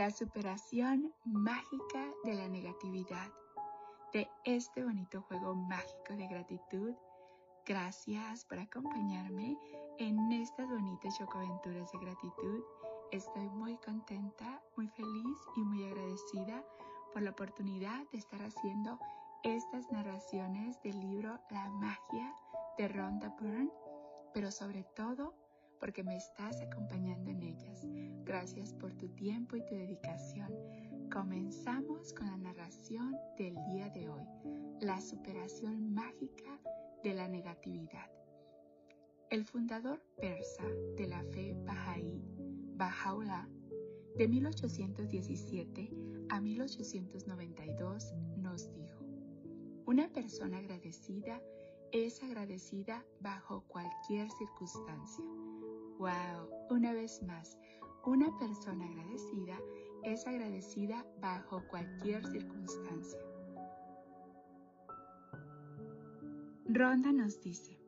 la superación mágica de la negatividad, de este bonito juego mágico de gratitud. Gracias por acompañarme en estas bonitas chocoaventuras de gratitud. Estoy muy contenta, muy feliz y muy agradecida por la oportunidad de estar haciendo estas narraciones del libro La magia de Rhonda Byrne, pero sobre todo porque me estás acompañando en ellas. Gracias por tu tiempo y tu dedicación. Comenzamos con la narración del día de hoy, la superación mágica de la negatividad. El fundador persa de la fe Bahá'í, Baha'u'llah, de 1817 a 1892, nos dijo, una persona agradecida es agradecida bajo cualquier circunstancia ¡Wow! Una vez más, una persona agradecida es agradecida bajo cualquier circunstancia. Ronda nos dice,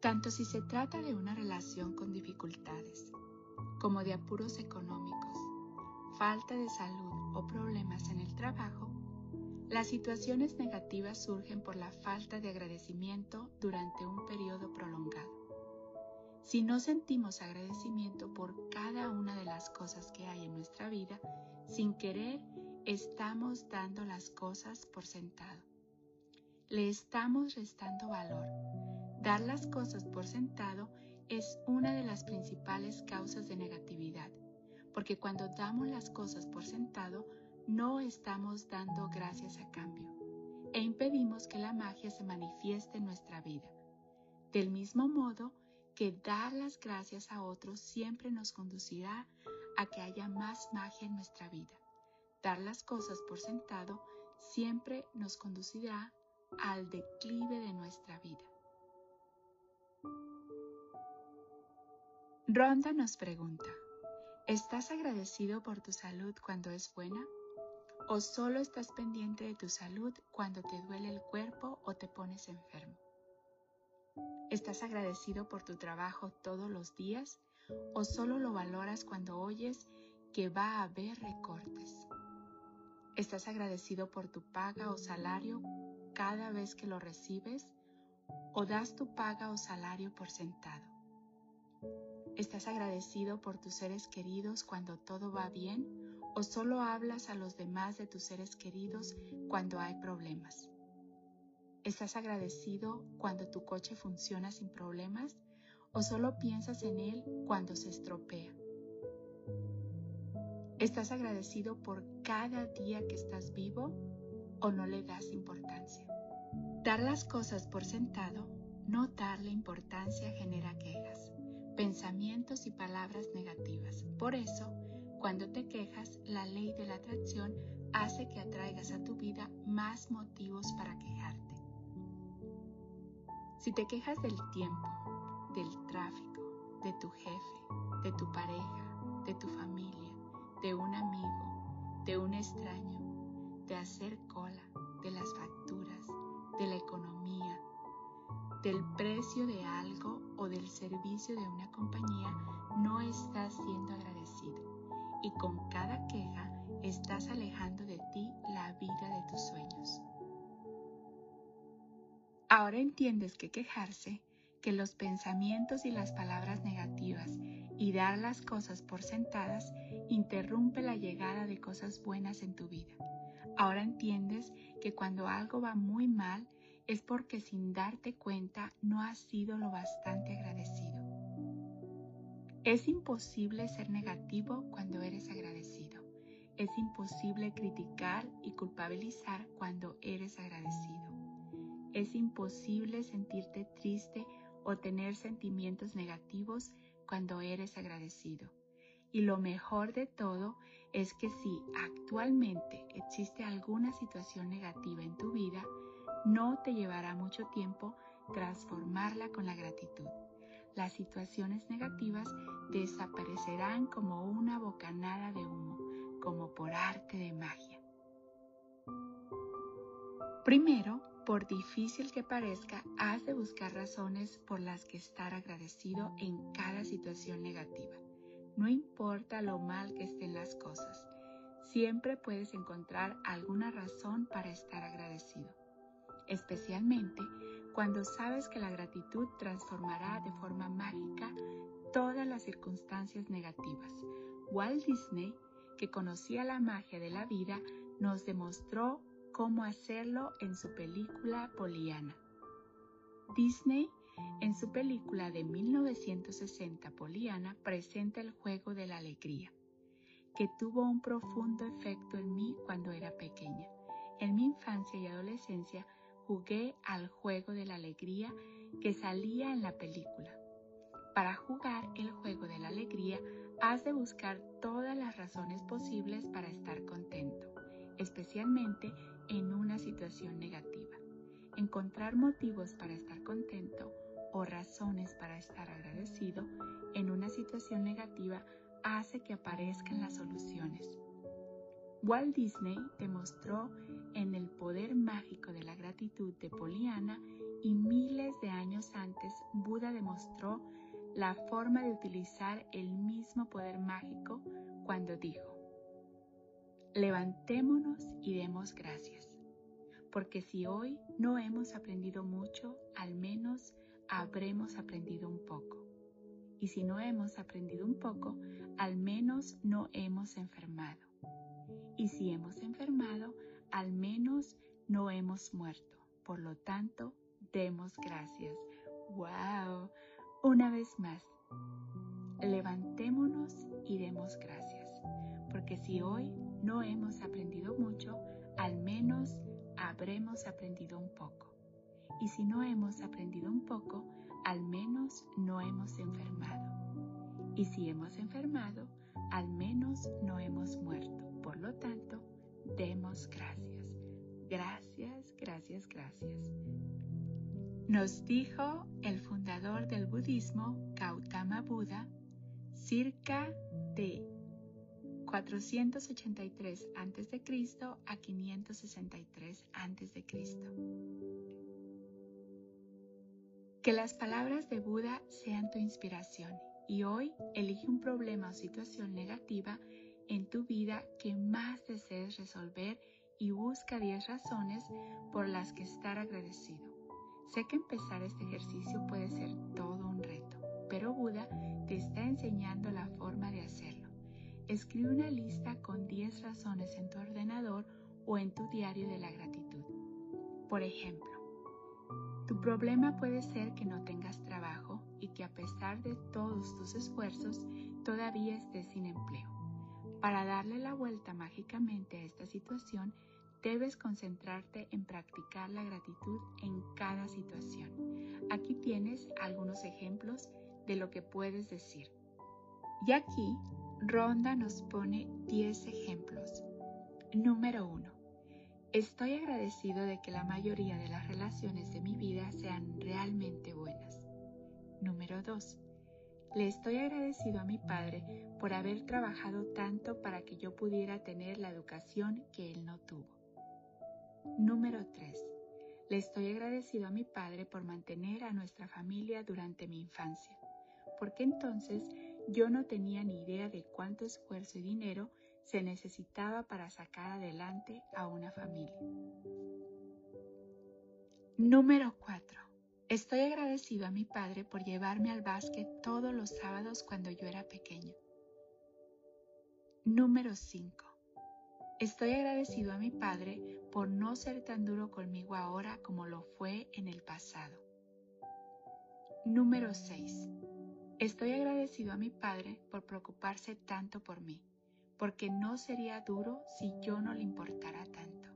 tanto si se trata de una relación con dificultades, como de apuros económicos, falta de salud o problemas en el trabajo, las situaciones negativas surgen por la falta de agradecimiento durante un periodo prolongado. Si no sentimos agradecimiento por cada una de las cosas que hay en nuestra vida, sin querer estamos dando las cosas por sentado. Le estamos restando valor. Dar las cosas por sentado es una de las principales causas de negatividad, porque cuando damos las cosas por sentado, no estamos dando gracias a cambio e impedimos que la magia se manifieste en nuestra vida. Del mismo modo, que dar las gracias a otros siempre nos conducirá a que haya más magia en nuestra vida. Dar las cosas por sentado siempre nos conducirá al declive de nuestra vida. Ronda nos pregunta, ¿estás agradecido por tu salud cuando es buena? ¿O solo estás pendiente de tu salud cuando te duele el cuerpo o te pones enfermo? ¿Estás agradecido por tu trabajo todos los días o solo lo valoras cuando oyes que va a haber recortes? ¿Estás agradecido por tu paga o salario cada vez que lo recibes o das tu paga o salario por sentado? ¿Estás agradecido por tus seres queridos cuando todo va bien o solo hablas a los demás de tus seres queridos cuando hay problemas? ¿Estás agradecido cuando tu coche funciona sin problemas o solo piensas en él cuando se estropea? ¿Estás agradecido por cada día que estás vivo o no le das importancia? Dar las cosas por sentado, no darle importancia genera quejas, pensamientos y palabras negativas. Por eso, cuando te quejas, la ley de la atracción hace que atraigas a tu vida más motivos para quejarte. Si te quejas del tiempo, del tráfico, de tu jefe, de tu pareja, de tu familia, de un amigo, de un extraño, de hacer cola, de las facturas, de la economía, del precio de algo o del servicio de una compañía, no estás siendo agradecido y con cada queja estás alejando de ti la vida de tus sueños. Ahora entiendes que quejarse, que los pensamientos y las palabras negativas y dar las cosas por sentadas interrumpe la llegada de cosas buenas en tu vida. Ahora entiendes que cuando algo va muy mal es porque sin darte cuenta no has sido lo bastante agradecido. Es imposible ser negativo cuando eres agradecido. Es imposible criticar y culpabilizar cuando eres agradecido. Es imposible sentirte triste o tener sentimientos negativos cuando eres agradecido. Y lo mejor de todo es que si actualmente existe alguna situación negativa en tu vida, no te llevará mucho tiempo transformarla con la gratitud. Las situaciones negativas desaparecerán como una bocanada de humo, como por arte de magia. Primero, por difícil que parezca, has de buscar razones por las que estar agradecido en cada situación negativa. No importa lo mal que estén las cosas, siempre puedes encontrar alguna razón para estar agradecido, especialmente cuando sabes que la gratitud transformará de forma mágica todas las circunstancias negativas. Walt Disney, que conocía la magia de la vida, nos demostró cómo hacerlo en su película Poliana. Disney, en su película de 1960 Poliana, presenta el juego de la alegría, que tuvo un profundo efecto en mí cuando era pequeña. En mi infancia y adolescencia jugué al juego de la alegría que salía en la película. Para jugar el juego de la alegría, has de buscar todas las razones posibles para estar contento, especialmente en una situación negativa. Encontrar motivos para estar contento o razones para estar agradecido en una situación negativa hace que aparezcan las soluciones. Walt Disney demostró en el poder mágico de la gratitud de Poliana y miles de años antes Buda demostró la forma de utilizar el mismo poder mágico cuando dijo, levantémonos y demos gracias, porque si hoy no hemos aprendido mucho, al menos habremos aprendido un poco. Y si no hemos aprendido un poco, al menos no hemos enfermado. Y si hemos enfermado, al menos no hemos muerto. Por lo tanto, demos gracias. ¡Wow! Una vez más, levantémonos y demos gracias, porque si hoy no hemos aprendido mucho, al menos habremos aprendido un poco. Y si no hemos aprendido un poco, al menos no hemos enfermado. Y si hemos enfermado, al menos no hemos muerto. Por lo tanto, demos gracias. Gracias, gracias, gracias. Nos dijo el fundador del budismo, Gautama Buda, circa de 483 a.C. a 563 a.C. Que las palabras de Buda sean tu inspiración y hoy elige un problema o situación negativa en tu vida que más desees resolver y busca 10 razones por las que estar agradecido. Sé que empezar este ejercicio puede ser todo un reto, pero Buda te está enseñando la forma de hacerlo. Escribe una lista con 10 razones en tu ordenador o en tu diario de la gratitud. Por ejemplo, tu problema puede ser que no tengas trabajo y que a pesar de todos tus esfuerzos todavía estés sin empleo. Para darle la vuelta mágicamente a esta situación, debes concentrarte en practicar la gratitud en cada situación. Aquí tienes algunos ejemplos de lo que puedes decir. Y aquí Ronda nos pone 10 ejemplos. Número 1. Estoy agradecido de que la mayoría de las relaciones de mi vida sean realmente buenas. Número 2. Le estoy agradecido a mi padre por haber trabajado tanto para que yo pudiera tener la educación que él no tuvo. Número 3. Le estoy agradecido a mi padre por mantener a nuestra familia durante mi infancia, porque entonces yo no tenía ni idea de cuánto esfuerzo y dinero se necesitaba para sacar adelante a una familia. Número 4. Estoy agradecido a mi padre por llevarme al básquet todos los sábados cuando yo era pequeño. Número 5. Estoy agradecido a mi Padre por no ser tan duro conmigo ahora como lo fue en el pasado. Número 6. Estoy agradecido a mi Padre por preocuparse tanto por mí, porque no sería duro si yo no le importara tanto.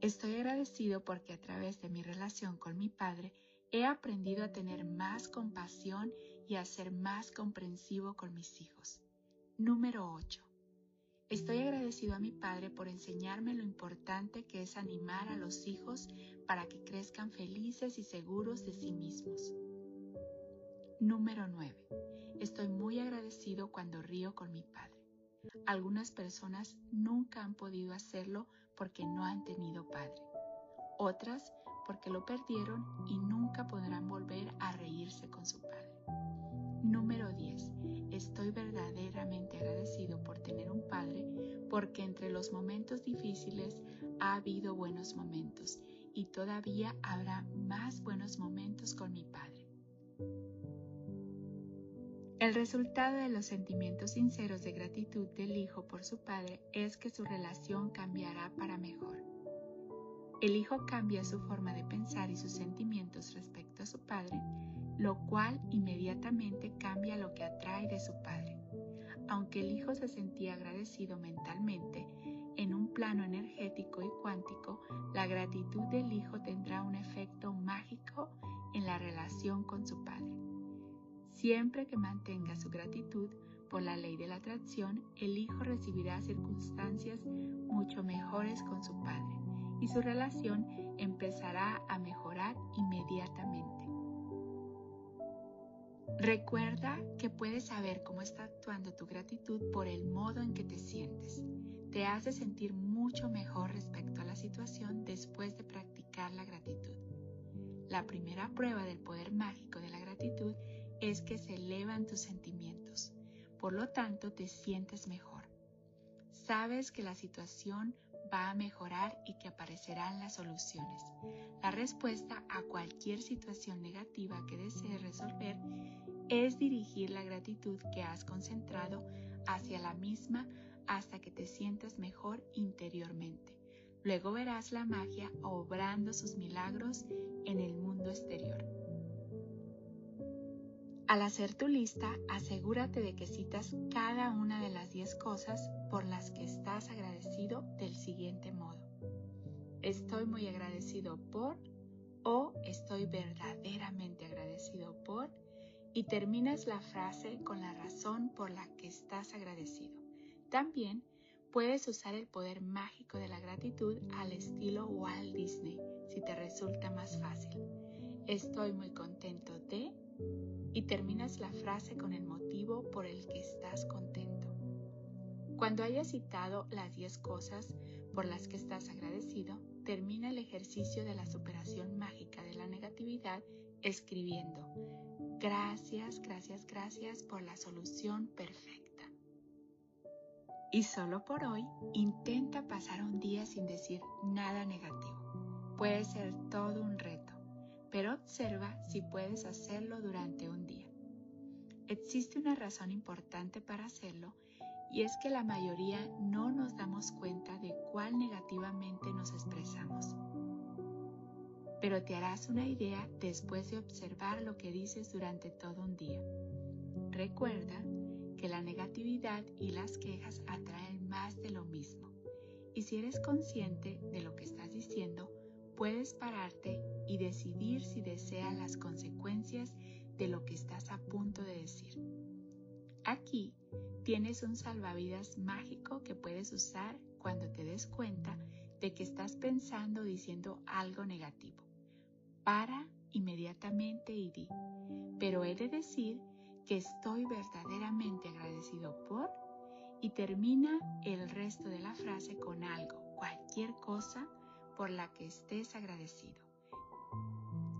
Estoy agradecido porque a través de mi relación con mi Padre he aprendido a tener más compasión y a ser más comprensivo con mis hijos. Número 8. Estoy agradecido a mi padre por enseñarme lo importante que es animar a los hijos para que crezcan felices y seguros de sí mismos. Número 9. Estoy muy agradecido cuando río con mi padre. Algunas personas nunca han podido hacerlo porque no han tenido padre. Otras porque lo perdieron y nunca podrán volver a reírse con su padre. Número 10. estoy verdaderamente agradecido por tener un padre porque entre los momentos difíciles ha habido buenos momentos y todavía habrá más buenos momentos con mi padre. El resultado de los sentimientos sinceros de gratitud del hijo por su padre es que su relación cambiará para mejor. El hijo cambia su forma de pensar y sus sentimientos respecto a su padre, lo cual inmediatamente cambia lo que atrae de su padre. Aunque el hijo se sentía agradecido mentalmente, en un plano energético y cuántico, la gratitud del hijo tendrá un efecto mágico en la relación con su padre. Siempre que mantenga su gratitud por la ley de la atracción, el hijo recibirá circunstancias mucho mejores con su padre y su relación empezará a mejorar inmediatamente. Recuerda que puedes saber cómo está actuando tu gratitud por el modo en que te sientes. Te hace sentir mucho mejor respecto a la situación después de practicar la gratitud. La primera prueba del poder mágico de la gratitud es que se elevan tus sentimientos. Por lo tanto, te sientes mejor. Sabes que la situación va a mejorar y que aparecerán las soluciones. La respuesta a cualquier situación negativa que desees resolver es dirigir la gratitud que has concentrado hacia la misma hasta que te sientas mejor interiormente. Luego verás la magia obrando sus milagros en el mundo exterior. Al hacer tu lista, asegúrate de que citas cada una de las 10 cosas por las que estás agradecido del siguiente modo. Estoy muy agradecido por o estoy verdaderamente agradecido por y terminas la frase con la razón por la que estás agradecido. También puedes usar el poder mágico de la gratitud al estilo Walt Disney si te resulta más fácil. Estoy muy contento de y terminas la frase con el motivo por el que estás contento. Cuando hayas citado las 10 cosas por las que estás agradecido, termina el ejercicio de la superación mágica de la negatividad escribiendo, gracias, gracias, gracias por la solución perfecta. Y solo por hoy, intenta pasar un día sin decir nada negativo. Puede ser todo un reto pero observa si puedes hacerlo durante un día. Existe una razón importante para hacerlo y es que la mayoría no nos damos cuenta de cuál negativamente nos expresamos. Pero te harás una idea después de observar lo que dices durante todo un día. Recuerda que la negatividad y las quejas atraen más de lo mismo. Y si eres consciente de lo que estás diciendo, puedes pararte y decidir si deseas las consecuencias de lo que estás a punto de decir. Aquí tienes un salvavidas mágico que puedes usar cuando te des cuenta de que estás pensando o diciendo algo negativo. Para inmediatamente y di, pero he de decir que estoy verdaderamente agradecido por y termina el resto de la frase con algo, cualquier cosa por la que estés agradecido.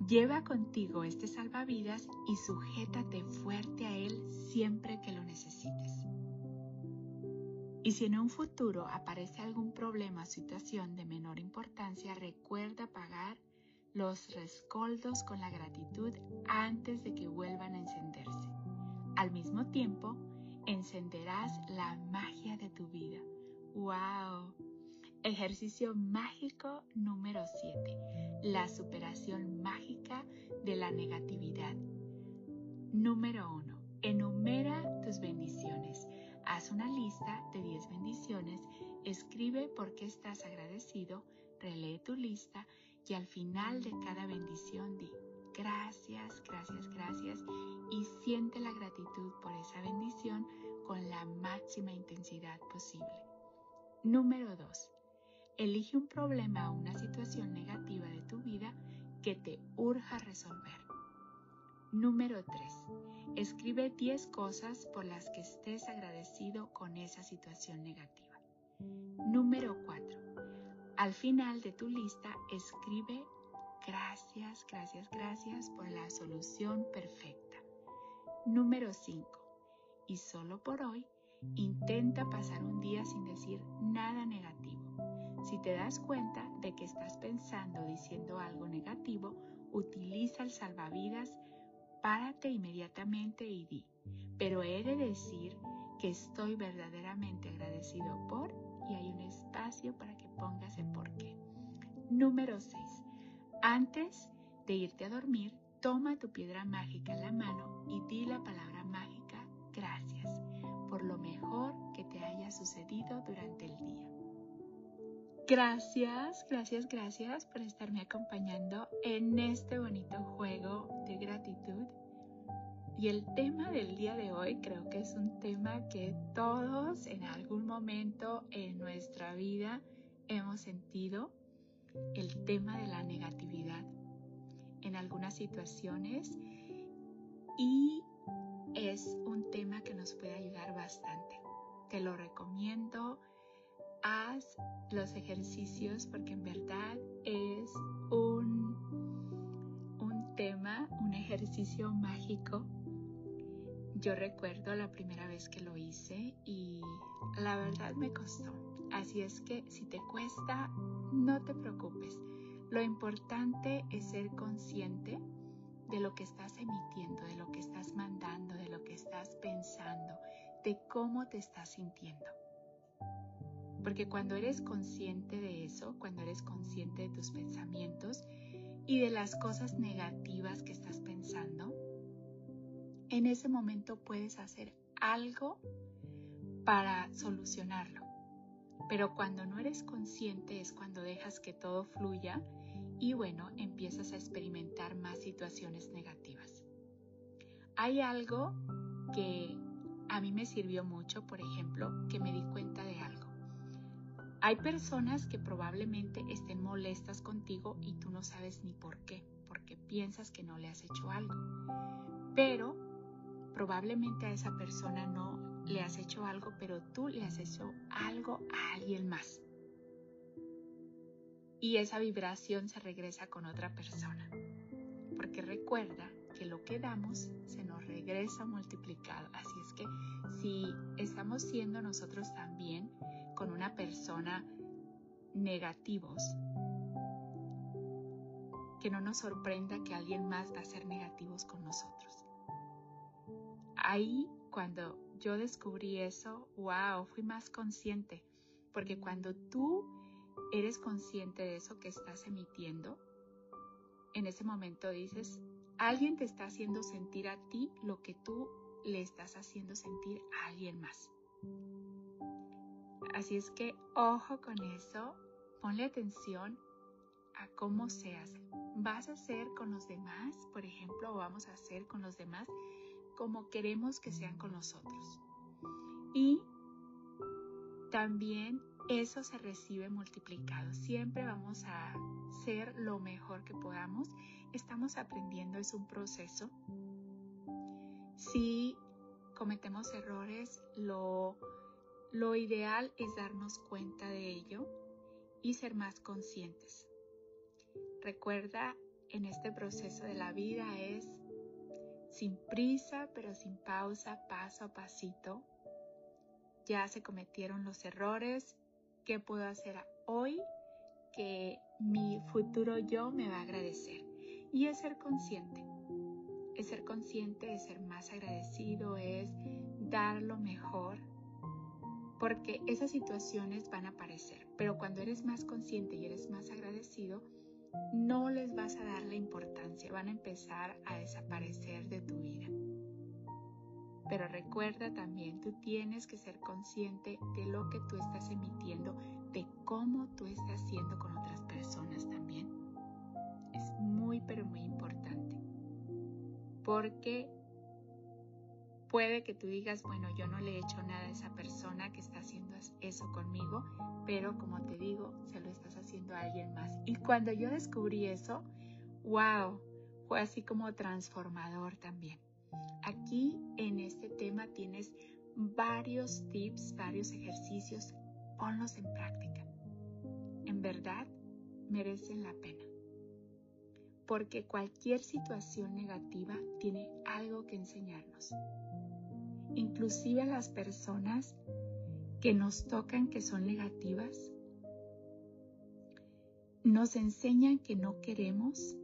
Lleva contigo este salvavidas y sujétate fuerte a él siempre que lo necesites. Y si en un futuro aparece algún problema o situación de menor importancia, recuerda pagar los rescoldos con la gratitud antes de que vuelvan a encenderse. Al mismo tiempo, encenderás la magia de tu vida. ¡Wow! Ejercicio mágico número 7. La superación mágica de la negatividad. Número 1. Enumera tus bendiciones. Haz una lista de 10 bendiciones. Escribe por qué estás agradecido. Relee tu lista y al final de cada bendición di gracias, gracias, gracias y siente la gratitud por esa bendición con la máxima intensidad posible. Número 2 Elige un problema o una situación negativa de tu vida que te urja resolver. Número 3. Escribe 10 cosas por las que estés agradecido con esa situación negativa. Número 4. Al final de tu lista escribe gracias, gracias, gracias por la solución perfecta. Número 5. y solo por hoy, intenta pasar un día sin decir nada negativo. Si te das cuenta de que estás pensando diciendo algo negativo, utiliza el salvavidas, párate inmediatamente y di, pero he de decir que estoy verdaderamente agradecido por y hay un espacio para que pongas el por qué. Número 6. Antes de irte a dormir, toma tu piedra mágica en la mano y di la palabra mágica gracias por lo mejor que te haya sucedido durante el día. Gracias, gracias, gracias por estarme acompañando en este bonito juego de gratitud. Y el tema del día de hoy creo que es un tema que todos en algún momento en nuestra vida hemos sentido, el tema de la negatividad en algunas situaciones y es un tema que nos puede ayudar bastante. Te lo recomiendo, haz los ejercicios porque en verdad es un, un tema, un ejercicio mágico. Yo recuerdo la primera vez que lo hice y la verdad me costó. Así es que si te cuesta, no te preocupes. Lo importante es ser consciente de lo que estás emitiendo, de lo que estás mandando, de lo que estás pensando, de cómo te estás sintiendo. Porque cuando eres consciente de eso, cuando eres consciente de tus pensamientos y de las cosas negativas que estás pensando, en ese momento puedes hacer algo para solucionarlo. Pero cuando no eres consciente es cuando dejas que todo fluya y bueno, empiezas a experimentar más situaciones negativas. Hay algo que a mí me sirvió mucho, por ejemplo, que me di cuenta. Hay personas que probablemente estén molestas contigo y tú no sabes ni por qué, porque piensas que no le has hecho algo. Pero probablemente a esa persona no le has hecho algo, pero tú le has hecho algo a alguien más y esa vibración se regresa con otra persona. Porque recuerda que lo que damos se nos regresa multiplicado. Así es que si estamos siendo nosotros también con una persona negativos, que no nos sorprenda que alguien más va a ser negativos con nosotros. Ahí cuando yo descubrí eso, wow, fui más consciente, porque cuando tú eres consciente de eso que estás emitiendo, en ese momento dices, alguien te está haciendo sentir a ti lo que tú le estás haciendo sentir a alguien más. Así es que ojo con eso, ponle atención a cómo se hace. Vas a hacer con los demás, por ejemplo, o vamos a hacer con los demás como queremos que sean con nosotros. Y también eso se recibe multiplicado. Siempre vamos a ser lo mejor que podamos. Estamos aprendiendo, es un proceso. Si cometemos errores, lo, lo ideal es darnos cuenta de ello y ser más conscientes. Recuerda, en este proceso de la vida es sin prisa, pero sin pausa, paso a pasito. Ya se cometieron los errores, qué puedo hacer hoy que mi futuro yo me va a agradecer. Y es ser consciente. Es ser consciente, es ser más agradecido, es dar lo mejor. Porque esas situaciones van a aparecer. Pero cuando eres más consciente y eres más agradecido, no les vas a dar la importancia. Van a empezar a desaparecer de tu vida. Pero recuerda también, tú tienes que ser consciente de lo que tú estás emitiendo, de cómo tú estás haciendo con otras personas también. Es muy, pero muy importante. Porque puede que tú digas, bueno, yo no le he hecho nada a esa persona que está haciendo eso conmigo, pero como te digo, se lo estás haciendo a alguien más. Y cuando yo descubrí eso, wow, fue así como transformador también. Aquí en este tema tienes varios tips, varios ejercicios, ponlos en práctica. En verdad, merecen la pena. Porque cualquier situación negativa tiene algo que enseñarnos. inclusive las personas que nos tocan que son negativas, nos enseñan que no queremos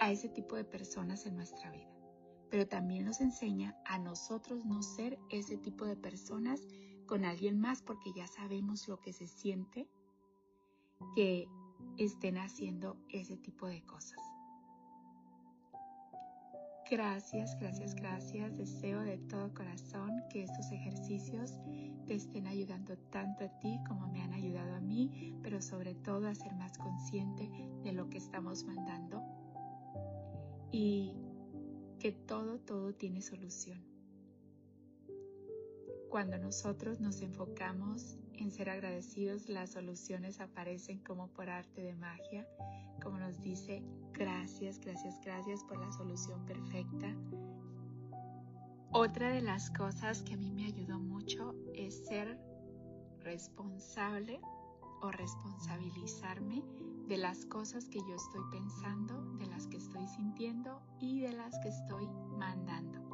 a ese tipo de personas en nuestra vida, pero también nos enseña a nosotros no ser ese tipo de personas con alguien más porque ya sabemos lo que se siente que estén haciendo ese tipo de cosas. Gracias, gracias, gracias. Deseo de todo corazón que estos ejercicios te estén ayudando tanto a ti como me han ayudado a mí, pero sobre todo a ser más consciente de lo que estamos mandando y que todo, todo tiene solución. Cuando nosotros nos enfocamos en ser agradecidos, las soluciones aparecen como por arte de magia, como nos dice, gracias, gracias, gracias por la solución perfecta. Otra de las cosas que a mí me ayudó mucho es ser responsable o responsabilizarme de las cosas que yo estoy pensando, de las que estoy sintiendo y de las que estoy mandando.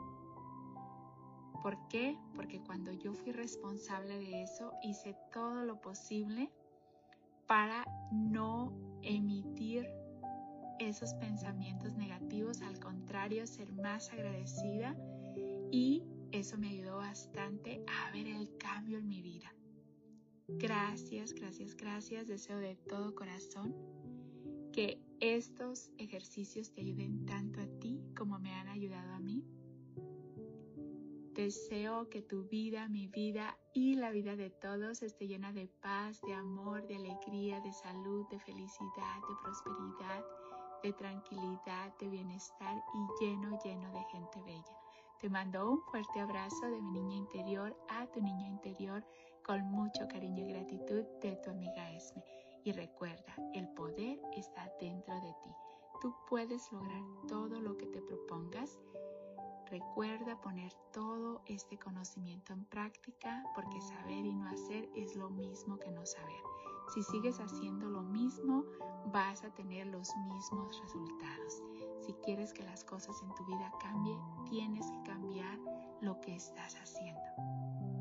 ¿Por qué? Porque cuando yo fui responsable de eso, hice todo lo posible para no emitir esos pensamientos negativos, al contrario, ser más agradecida y eso me ayudó bastante a ver el cambio en mi vida. Gracias, gracias, gracias. Deseo de todo corazón que estos ejercicios te ayuden tanto a ti como me han ayudado a mí. Deseo que tu vida, mi vida y la vida de todos esté llena de paz, de amor, de alegría, de salud, de felicidad, de prosperidad, de tranquilidad, de bienestar y lleno, lleno de gente bella. Te mando un fuerte abrazo de mi niña interior a tu niño interior con mucho cariño y gratitud de tu amiga Esme. Y recuerda, el poder está dentro de ti. Tú puedes lograr todo lo que te propongas Recuerda poner todo este conocimiento en práctica porque saber y no hacer es lo mismo que no saber. Si sigues haciendo lo mismo, vas a tener los mismos resultados. Si quieres que las cosas en tu vida cambien, tienes que cambiar lo que estás haciendo.